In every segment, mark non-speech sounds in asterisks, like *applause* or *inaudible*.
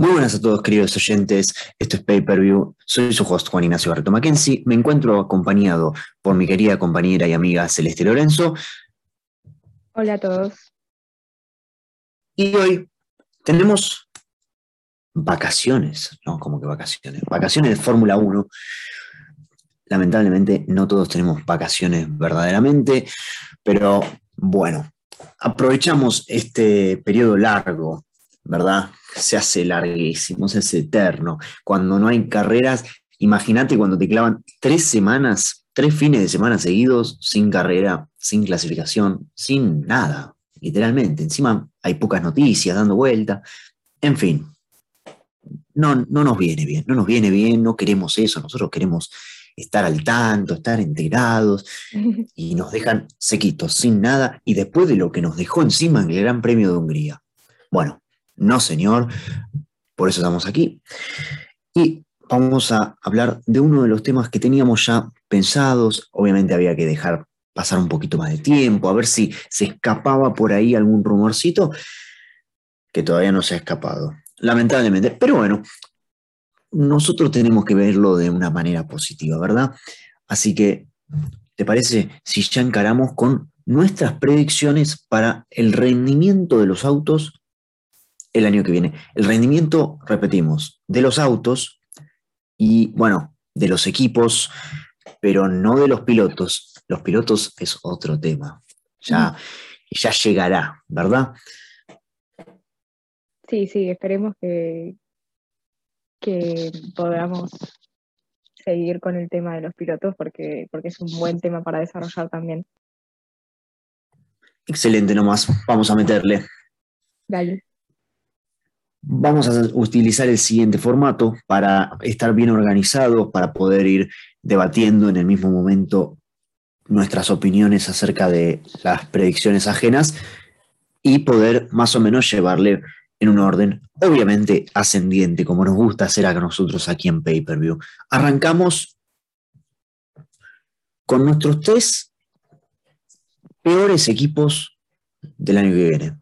Muy buenas a todos, queridos oyentes. Esto es Pay Per View. Soy su host, Juan Ignacio Barreto Mackenzie. Me encuentro acompañado por mi querida compañera y amiga Celeste Lorenzo. Hola a todos. Y hoy tenemos vacaciones, ¿no? Como que vacaciones. Vacaciones de Fórmula 1. Lamentablemente no todos tenemos vacaciones verdaderamente, pero bueno, aprovechamos este periodo largo ¿verdad? Se hace larguísimo, se hace eterno. Cuando no hay carreras, imagínate cuando te clavan tres semanas, tres fines de semana seguidos sin carrera, sin clasificación, sin nada, literalmente. Encima hay pocas noticias dando vuelta. En fin, no, no nos viene bien, no nos viene bien, no queremos eso, nosotros queremos estar al tanto, estar enterados, *laughs* y nos dejan sequitos, sin nada, y después de lo que nos dejó encima en el Gran Premio de Hungría. Bueno, no, señor. Por eso estamos aquí. Y vamos a hablar de uno de los temas que teníamos ya pensados. Obviamente había que dejar pasar un poquito más de tiempo, a ver si se escapaba por ahí algún rumorcito que todavía no se ha escapado. Lamentablemente. Pero bueno, nosotros tenemos que verlo de una manera positiva, ¿verdad? Así que, ¿te parece si ya encaramos con nuestras predicciones para el rendimiento de los autos el año que viene. El rendimiento, repetimos, de los autos y, bueno, de los equipos, pero no de los pilotos. Los pilotos es otro tema. Ya, ya llegará, ¿verdad? Sí, sí, esperemos que, que podamos seguir con el tema de los pilotos porque, porque es un buen tema para desarrollar también. Excelente, nomás. Vamos a meterle. Dale. Vamos a utilizar el siguiente formato para estar bien organizados, para poder ir debatiendo en el mismo momento nuestras opiniones acerca de las predicciones ajenas y poder más o menos llevarle en un orden, obviamente ascendiente, como nos gusta hacer a nosotros aquí en Pay Per View. Arrancamos con nuestros tres peores equipos del año que viene.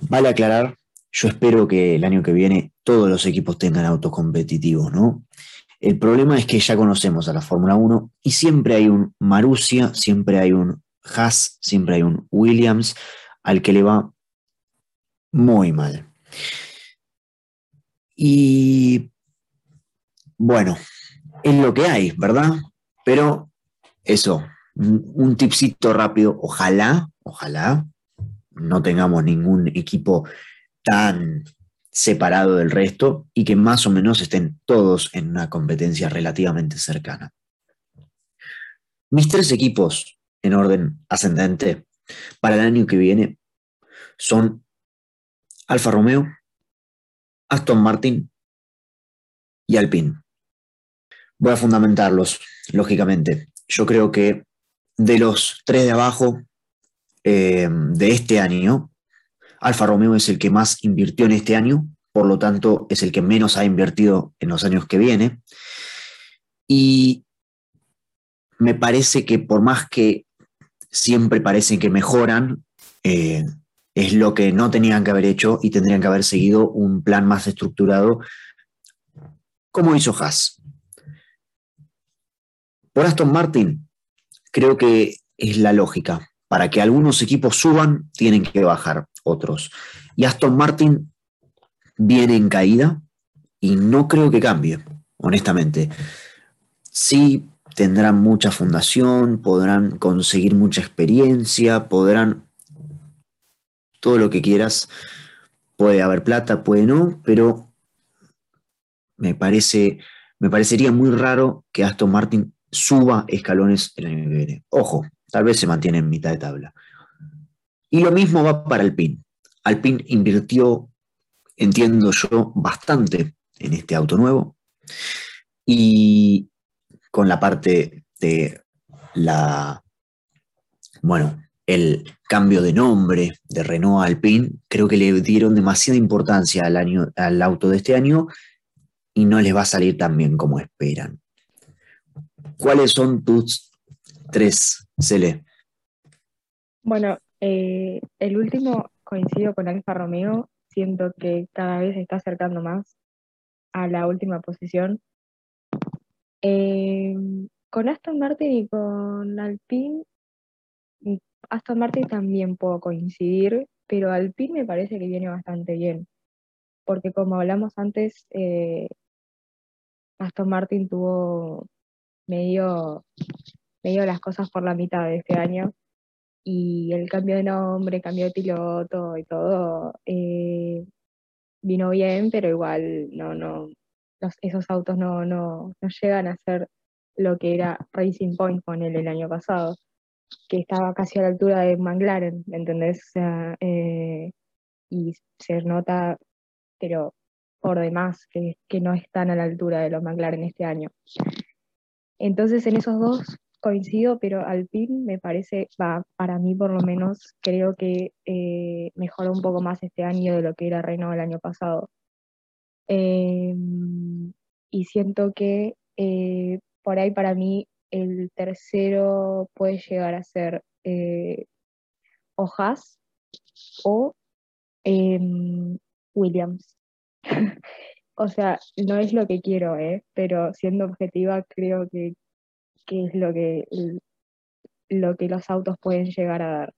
Vale aclarar yo espero que el año que viene todos los equipos tengan autos competitivos, ¿no? El problema es que ya conocemos a la Fórmula 1 y siempre hay un Marussia, siempre hay un Haas, siempre hay un Williams al que le va muy mal. Y bueno, es lo que hay, ¿verdad? Pero eso, un tipcito rápido, ojalá, ojalá no tengamos ningún equipo tan separado del resto y que más o menos estén todos en una competencia relativamente cercana. Mis tres equipos en orden ascendente para el año que viene son Alfa Romeo, Aston Martin y Alpine. Voy a fundamentarlos, lógicamente. Yo creo que de los tres de abajo eh, de este año, Alfa Romeo es el que más invirtió en este año, por lo tanto es el que menos ha invertido en los años que viene. Y me parece que por más que siempre parecen que mejoran, eh, es lo que no tenían que haber hecho y tendrían que haber seguido un plan más estructurado, como hizo Haas. Por Aston Martin, creo que es la lógica. Para que algunos equipos suban, tienen que bajar otros. Y Aston Martin viene en caída y no creo que cambie, honestamente. Sí tendrán mucha fundación, podrán conseguir mucha experiencia, podrán todo lo que quieras. Puede haber plata, puede no, pero me parece, me parecería muy raro que Aston Martin suba escalones el año. Ojo, Tal vez se mantiene en mitad de tabla. Y lo mismo va para Alpine. Alpine invirtió, entiendo yo, bastante en este auto nuevo. Y con la parte de la, bueno, el cambio de nombre de Renault a Alpine, creo que le dieron demasiada importancia al, año, al auto de este año y no les va a salir tan bien como esperan. ¿Cuáles son tus tres Cele. Bueno, eh, el último coincido con Alfa Romeo, siento que cada vez se está acercando más a la última posición. Eh, con Aston Martin y con Alpine, Aston Martin también puedo coincidir, pero Alpine me parece que viene bastante bien, porque como hablamos antes, eh, Aston Martin tuvo medio, medio las cosas por la mitad de este año y el cambio de nombre, cambio de piloto y todo eh, vino bien, pero igual no, no, esos autos no, no, no llegan a ser lo que era Racing Point con él el año pasado, que estaba casi a la altura de McLaren, ¿me entendés? O sea, eh, y se nota, pero por demás, que, que no están a la altura de los McLaren este año. Entonces, en esos dos coincido, pero Alpine me parece, va, para mí por lo menos, creo que eh, mejoró un poco más este año de lo que era Renault el año pasado. Em, y siento que eh, por ahí para mí el tercero puede llegar a ser eh, o Haas o em, Williams. *laughs* o sea, no es lo que quiero, ¿eh? pero siendo objetiva creo que, es lo que, lo que los autos pueden llegar a dar.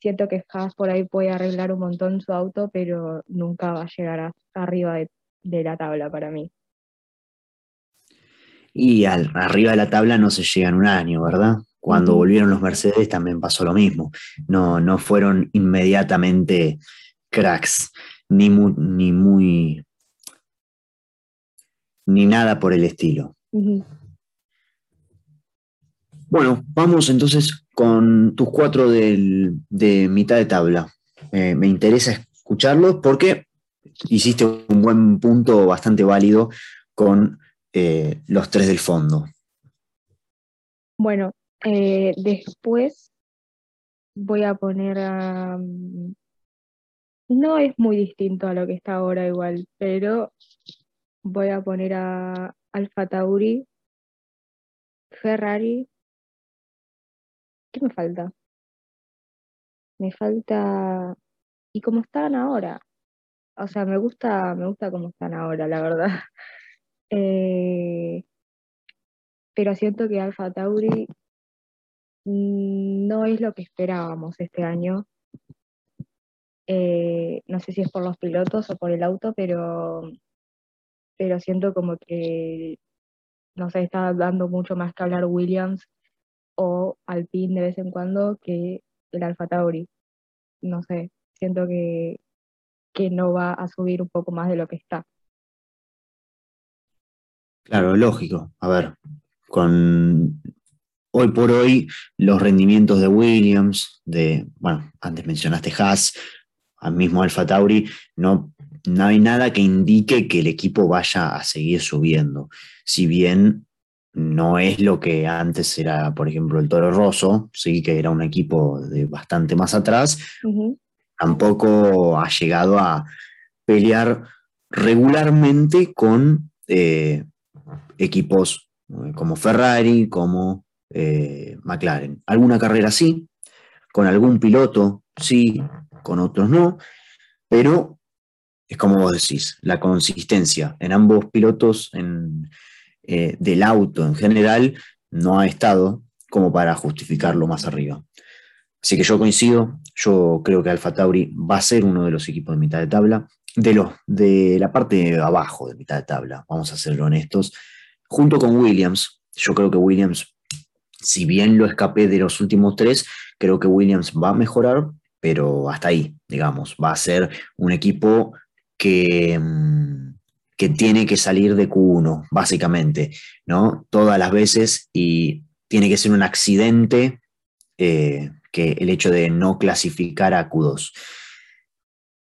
Siento que Haas por ahí puede arreglar un montón su auto, pero nunca va a llegar arriba de la tabla para mí. Y al, arriba de la tabla no se llega en un año, ¿verdad? Cuando volvieron los Mercedes también pasó lo mismo. No, no fueron inmediatamente cracks, ni muy, ni muy, ni nada por el estilo. Bueno, vamos entonces con tus cuatro de mitad de tabla. Eh, me interesa escucharlos porque hiciste un buen punto bastante válido con eh, los tres del fondo. Bueno, eh, después voy a poner a... Mm, no es muy distinto a lo que está ahora igual, pero voy a poner a Alfa Tauri, Ferrari. ¿Qué me falta? Me falta... ¿Y cómo están ahora? O sea, me gusta, me gusta cómo están ahora, la verdad. *laughs* Eh, pero siento que Alfa Tauri no es lo que esperábamos este año. Eh, no sé si es por los pilotos o por el auto, pero, pero siento como que no sé, está dando mucho más que hablar Williams o Alpine de vez en cuando que el Alfa Tauri. No sé, siento que, que no va a subir un poco más de lo que está. Claro, lógico. A ver, con hoy por hoy los rendimientos de Williams, de, bueno, antes mencionaste Haas, al mismo Alfa Tauri, no, no hay nada que indique que el equipo vaya a seguir subiendo. Si bien no es lo que antes era, por ejemplo, el Toro Rosso, sí que era un equipo de bastante más atrás, tampoco ha llegado a pelear regularmente con eh, equipos eh, como Ferrari, como eh, McLaren. Alguna carrera sí, con algún piloto sí, con otros no, pero es como vos decís, la consistencia en ambos pilotos en, eh, del auto en general no ha estado como para justificarlo más arriba. Así que yo coincido, yo creo que Alfa Tauri va a ser uno de los equipos de mitad de tabla, de, los, de la parte de abajo de mitad de tabla, vamos a ser honestos, junto con Williams. Yo creo que Williams, si bien lo escapé de los últimos tres, creo que Williams va a mejorar, pero hasta ahí, digamos, va a ser un equipo que, mm, que tiene que salir de Q1, básicamente, ¿no? Todas las veces y tiene que ser un accidente eh, que el hecho de no clasificar a Q2.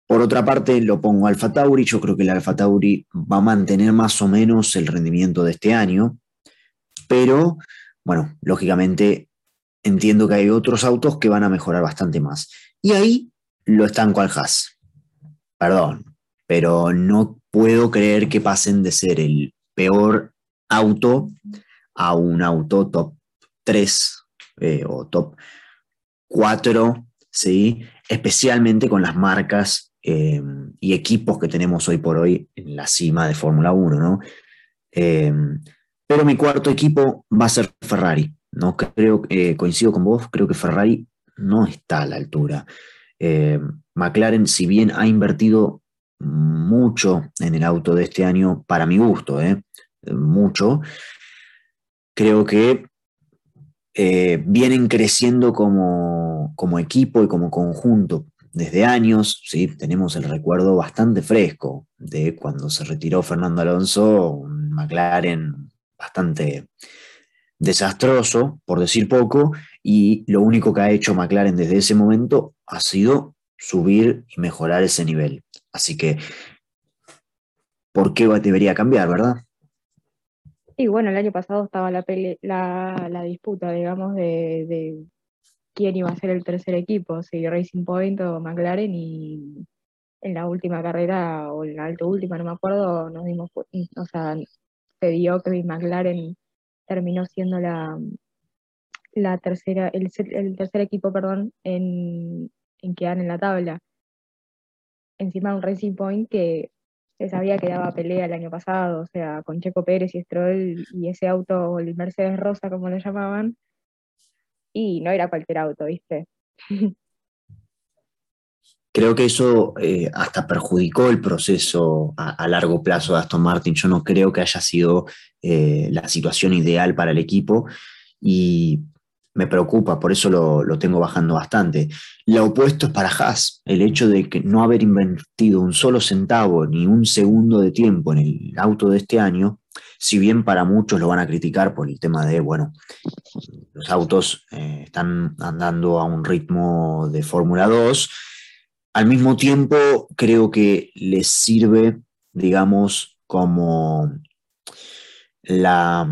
Por otra parte, lo pongo Alfa Tauri. Yo creo que el Alfa Tauri va a mantener más o menos el rendimiento de este año, pero bueno, lógicamente entiendo que hay otros autos que van a mejorar bastante más. Y ahí lo estanco al Haas. Perdón, pero no puedo creer que pasen de ser el peor auto a un auto top 3 eh, o top 4, ¿sí? especialmente con las marcas eh, y equipos que tenemos hoy por hoy en la cima de Fórmula 1, ¿no? Eh, pero mi cuarto equipo va a ser Ferrari. No creo, coincido con vos, creo que Ferrari no está a la altura. McLaren, si bien ha invertido mucho en el auto de este año, para mi gusto, mucho, creo que vienen creciendo como, como equipo y como conjunto desde años, ¿sí? tenemos el recuerdo bastante fresco de cuando se retiró Fernando Alonso, un McLaren bastante desastroso, por decir poco, y lo único que ha hecho McLaren desde ese momento ha sido subir y mejorar ese nivel. Así que, ¿por qué debería cambiar, verdad? Y bueno, el año pasado estaba la, la, disputa, digamos, de quién iba a ser el tercer equipo, si Racing Point o McLaren, y en la última carrera, o en la alto última, no me acuerdo, nos dimos, o sea, se dio que McLaren terminó siendo la, la tercera, el, tercer equipo, perdón, en, en quedar en la tabla. Encima un Racing Point que se sabía que daba pelea el año pasado, o sea, con Checo Pérez y Stroll y ese auto, el Mercedes Rosa, como lo llamaban, y no era cualquier auto, ¿viste? *laughs* Creo que eso eh, hasta perjudicó el proceso a, largo plazo de Aston Martin. Yo no creo que haya sido eh, la situación ideal para el equipo y me preocupa, por eso lo, lo, tengo bajando bastante. Lo opuesto es para Haas, el hecho de que no haber invertido un solo centavo ni un segundo de tiempo en el auto de este año si bien para muchos lo van a criticar por el tema de, bueno, los autos eh, están andando a un ritmo de Fórmula 2, al mismo tiempo creo que les sirve, digamos, como la,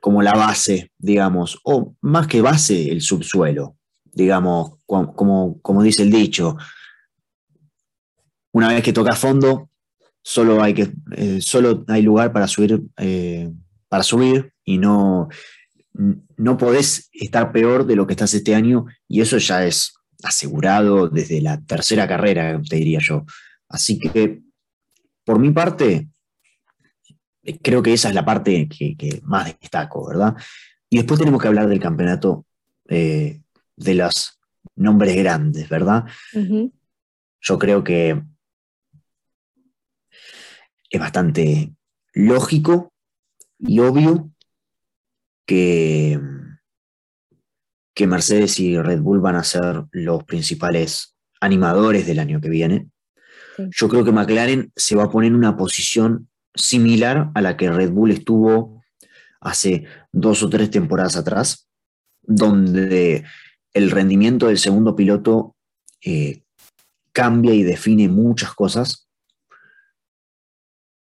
como la base, digamos, o más que base, el subsuelo, digamos, como, como dice el dicho, una vez que toca fondo, solo hay, que, eh, solo hay lugar para subir, eh, para subir y no, no podés estar peor de lo que estás este año y eso ya es asegurado desde la tercera carrera, te diría yo. Así que, por mi parte, creo que esa es la parte que, más destaco, ¿verdad? Y después tenemos que hablar del campeonato eh, de los nombres grandes, ¿verdad? Yo creo que es bastante lógico y obvio que, que Mercedes y Red Bull van a ser los principales animadores del año que viene. Yo creo que McLaren se va a poner en una posición similar a la que Red Bull estuvo hace dos o tres temporadas atrás, donde el rendimiento del segundo piloto eh, cambia y define muchas cosas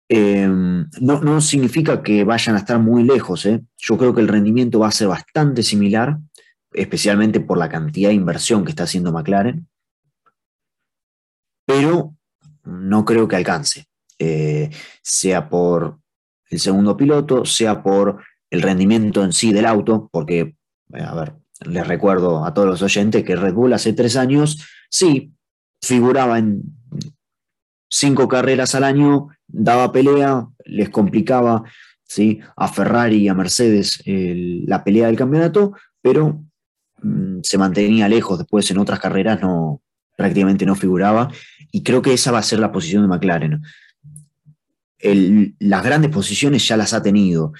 Em, no, significa que vayan a estar muy lejos. ¿eh? Yo creo que el rendimiento va a ser bastante similar, especialmente por la cantidad de inversión que está haciendo McLaren, pero no creo que alcance, eh, sea por el segundo piloto, sea por el rendimiento en sí del auto, porque, a ver, les recuerdo a todos los oyentes que Red Bull hace tres años, sí, figuraba en cinco carreras al año, daba pelea, les complicaba ¿sí? a Ferrari y a Mercedes la pelea del campeonato, pero mm, se mantenía lejos, después en otras carreras no, prácticamente no figuraba, y creo que esa va a ser la posición de McLaren. Las grandes posiciones ya las ha tenido.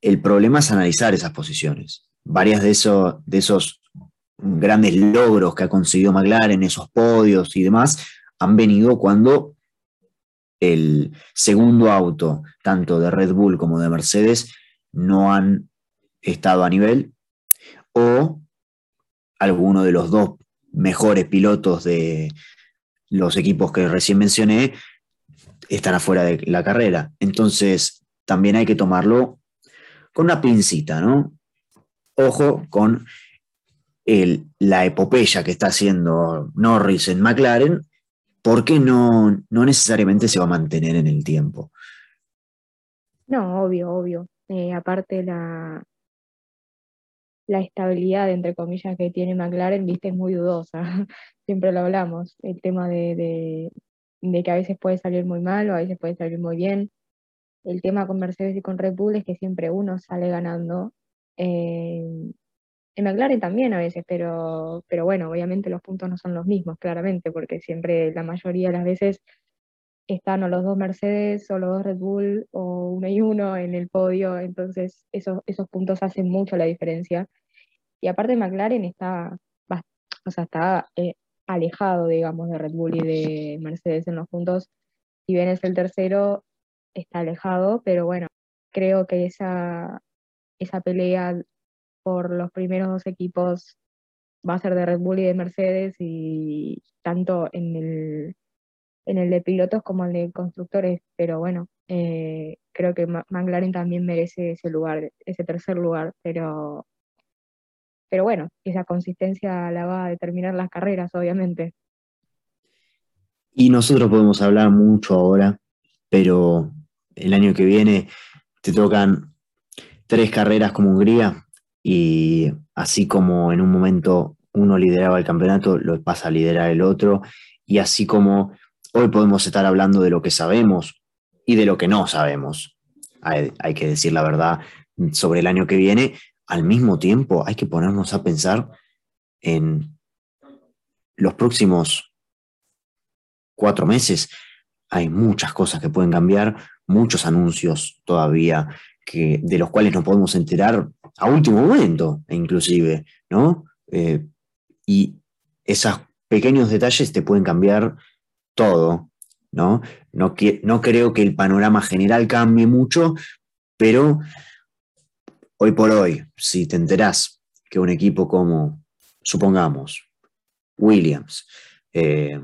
El problema es analizar esas posiciones. Varias de, de esos grandes logros que ha conseguido McLaren, esos podios y demás, han venido cuando el segundo auto, tanto de Red Bull como de Mercedes, no han estado a nivel o alguno de los dos mejores pilotos de los equipos que recién mencioné están afuera de la carrera. Entonces, también hay que tomarlo con una pincita, ¿no? Ojo con la epopeya que está haciendo Norris en McLaren porque no, no necesariamente se va a mantener en el tiempo. No, obvio, obvio. Eh, aparte la, la estabilidad, entre comillas, que tiene McLaren, viste, es muy dudosa. *laughs* Siempre lo hablamos, el tema de, que a veces puede salir muy mal o a veces puede salir muy bien. El tema con Mercedes y con Red Bull es que siempre uno sale ganando. Eh, en McLaren también a veces, pero, pero bueno, obviamente los puntos no son los mismos, claramente, porque siempre la mayoría de las veces están o los dos Mercedes o los dos Red Bull o uno y uno en el podio, entonces esos, esos puntos hacen mucho la diferencia. Y aparte McLaren está, o sea, está eh, alejado, digamos, de Red Bull y de Mercedes en los puntos. Si bien es el tercero, está alejado, pero bueno, creo que esa, esa pelea por los primeros dos equipos va a ser de Red Bull y de Mercedes y tanto en el en el de pilotos como el de constructores, pero bueno, eh, creo que McLaren también merece ese lugar, ese tercer lugar, pero, pero bueno, esa consistencia la va a determinar las carreras, obviamente. Y nosotros podemos hablar mucho ahora, pero el año que viene te tocan tres carreras como Hungría y así como en un momento uno lideraba el campeonato, lo pasa a liderar el otro, y así como Hoy podemos estar hablando de lo que sabemos y de lo que no sabemos. Hay, que decir la verdad sobre el año que viene. Al mismo tiempo, hay que ponernos a pensar en los próximos cuatro meses. Hay muchas cosas que pueden cambiar, muchos anuncios todavía que, de los cuales nos podemos enterar a último momento, inclusive, ¿no? Eh, y esos pequeños detalles te pueden cambiar todo, ¿no? No, no creo que el panorama general cambie mucho, pero hoy por hoy, si te enterás que un equipo como, supongamos, Williams, eh,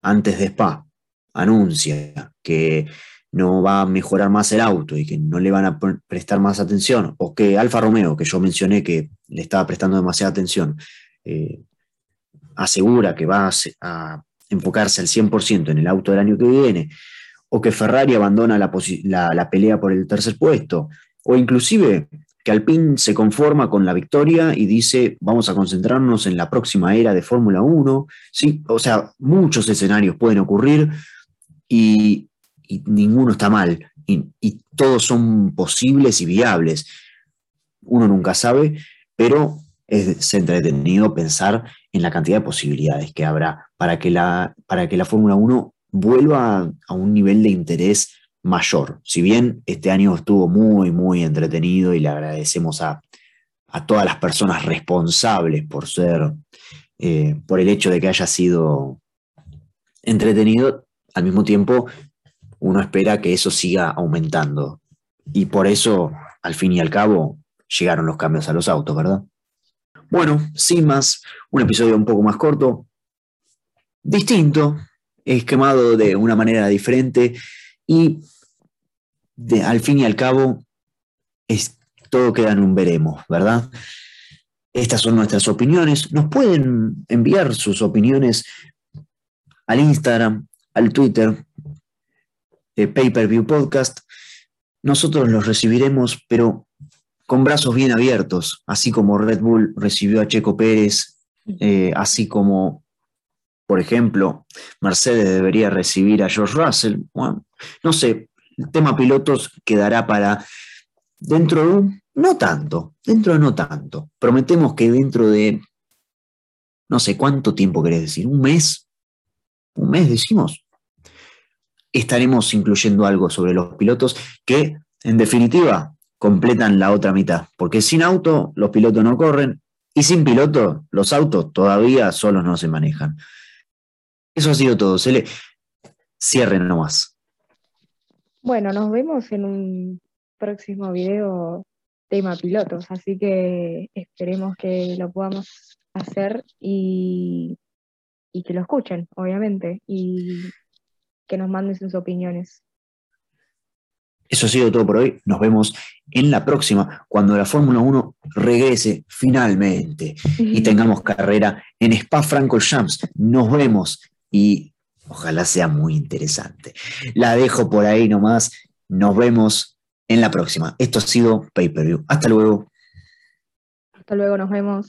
antes de Spa, anuncia que no va a mejorar más el auto y que no le van a prestar más atención, o que Alfa Romeo, que yo mencioné que le estaba prestando demasiada atención, eh, asegura que va a enfocarse al 100% en el auto del año que viene, o que Ferrari abandona la, pelea por el tercer puesto, o inclusive que Alpine se conforma con la victoria y dice vamos a concentrarnos en la próxima era de Fórmula 1. Sí, o sea, muchos escenarios pueden ocurrir y, ninguno está mal y, todos son posibles y viables. Uno nunca sabe, pero es entretenido pensar en la cantidad de posibilidades que habrá para que la, para que la Fórmula 1 vuelva a, un nivel de interés mayor. Si bien este año estuvo muy, muy entretenido y le agradecemos a, todas las personas responsables por ser, eh, por el hecho de que haya sido entretenido, al mismo tiempo uno espera que eso siga aumentando. Y por eso, al fin y al cabo, llegaron los cambios a los autos, ¿verdad? Bueno, sin más, un episodio un poco más corto, distinto, esquemado de una manera diferente y al fin y al cabo es, todo queda en un veremos, ¿verdad? Estas son nuestras opiniones. Nos pueden enviar sus opiniones al Instagram, al Twitter de Pay Per View Podcast. Nosotros los recibiremos, pero con brazos bien abiertos, así como Red Bull recibió a Checo Pérez, eh, así como, por ejemplo, Mercedes debería recibir a George Russell. Bueno, no sé, el tema pilotos quedará para dentro de un, no tanto, dentro de no tanto. Prometemos que dentro de, no sé cuánto tiempo querés decir, un mes, un mes decimos, estaremos incluyendo algo sobre los pilotos que, en definitiva, completan la otra mitad. Porque sin auto los pilotos no corren y sin piloto los autos todavía solos no se manejan. Eso ha sido todo. Se le cierren nomás. Bueno, nos vemos en un próximo video tema pilotos, así que esperemos que lo podamos hacer y, y que lo escuchen, obviamente, y que nos manden sus opiniones. Eso ha sido todo por hoy. Nos vemos en la próxima, cuando la Fórmula 1 regrese finalmente y *laughs* tengamos carrera en Spa Francorchamps. Nos vemos y ojalá sea muy interesante. La dejo por ahí nomás. Nos vemos en la próxima. Esto ha sido Pay Per View. Hasta luego. Hasta luego, nos vemos.